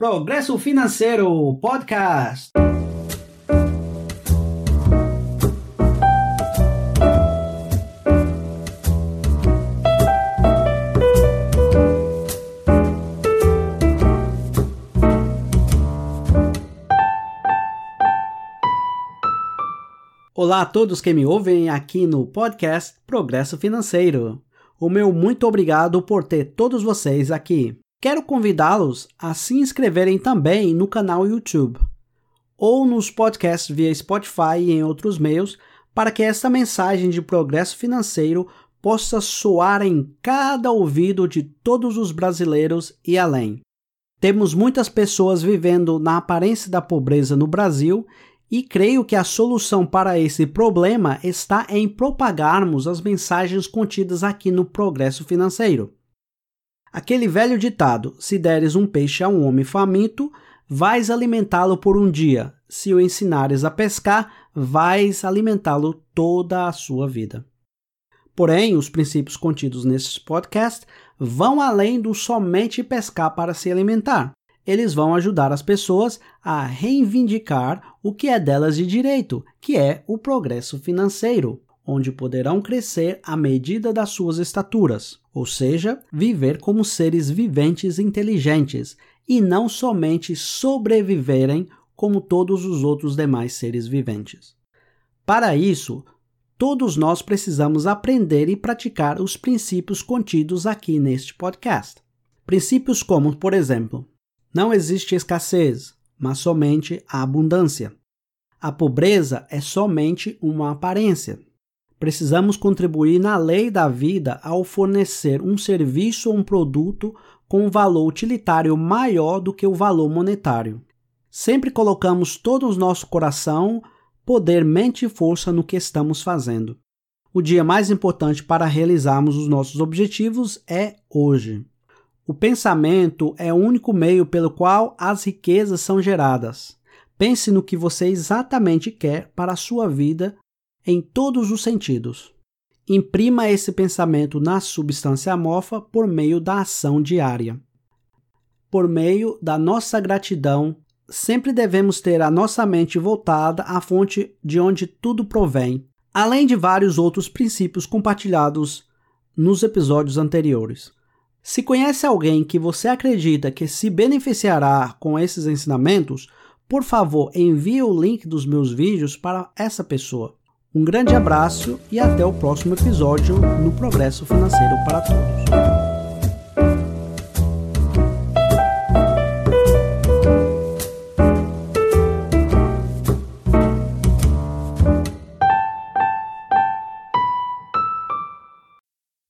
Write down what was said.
Progresso Financeiro Podcast. Olá a todos que me ouvem aqui no podcast Progresso Financeiro. O meu muito obrigado por ter todos vocês aqui. Quero convidá-los a se inscreverem também no canal YouTube ou nos podcasts via Spotify e em outros meios para que esta mensagem de progresso financeiro possa soar em cada ouvido de todos os brasileiros e além. Temos muitas pessoas vivendo na aparência da pobreza no Brasil e creio que a solução para esse problema está em propagarmos as mensagens contidas aqui no Progresso Financeiro. Aquele velho ditado: se deres um peixe a um homem faminto, vais alimentá-lo por um dia. Se o ensinares a pescar, vais alimentá-lo toda a sua vida. Porém, os princípios contidos nesses podcasts vão além do somente pescar para se alimentar. Eles vão ajudar as pessoas a reivindicar o que é delas de direito, que é o progresso financeiro, onde poderão crescer à medida das suas estaturas, ou seja, viver como seres viventes inteligentes e não somente sobreviverem como todos os outros demais seres viventes. Para isso, todos nós precisamos aprender e praticar os princípios contidos aqui neste podcast. Princípios como, por exemplo, não existe escassez, mas somente a abundância. A pobreza é somente uma aparência. Precisamos contribuir na lei da vida ao fornecer um serviço ou um produto com um valor utilitário maior do que o valor monetário. Sempre colocamos todo o nosso coração, poder, mente e força no que estamos fazendo. O dia mais importante para realizarmos os nossos objetivos é hoje. O pensamento é o único meio pelo qual as riquezas são geradas. Pense no que você exatamente quer para a sua vida em todos os sentidos. Imprima esse pensamento na substância amorfa por meio da ação diária. Por meio da nossa gratidão, sempre devemos ter a nossa mente voltada à fonte de onde tudo provém, além de vários outros princípios compartilhados nos episódios anteriores. Se conhece alguém que você acredita que se beneficiará com esses ensinamentos, por favor, envie o link dos meus vídeos para essa pessoa. Um grande abraço e até o próximo episódio no Progresso Financeiro para Todos.